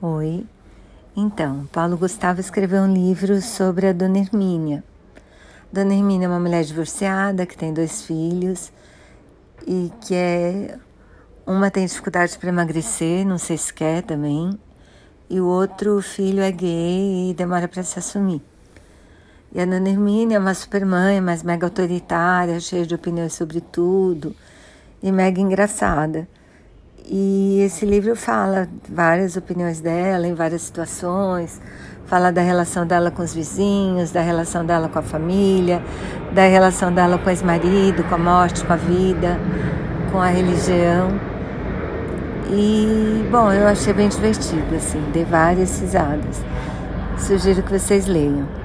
Oi. Então, Paulo Gustavo escreveu um livro sobre a Dona Hermínia. Dona Hermínia é uma mulher divorciada que tem dois filhos e que é uma tem dificuldade para emagrecer, não sei se quer também, e o outro filho é gay e demora para se assumir. E a Dona Hermínia é uma super mãe, mas mega autoritária, cheia de opiniões sobre tudo e mega engraçada. E esse livro fala várias opiniões dela em várias situações, fala da relação dela com os vizinhos, da relação dela com a família, da relação dela com o ex-marido, com a morte, com a vida, com a religião. E, bom, eu achei bem divertido, assim, dei várias risadas. Sugiro que vocês leiam.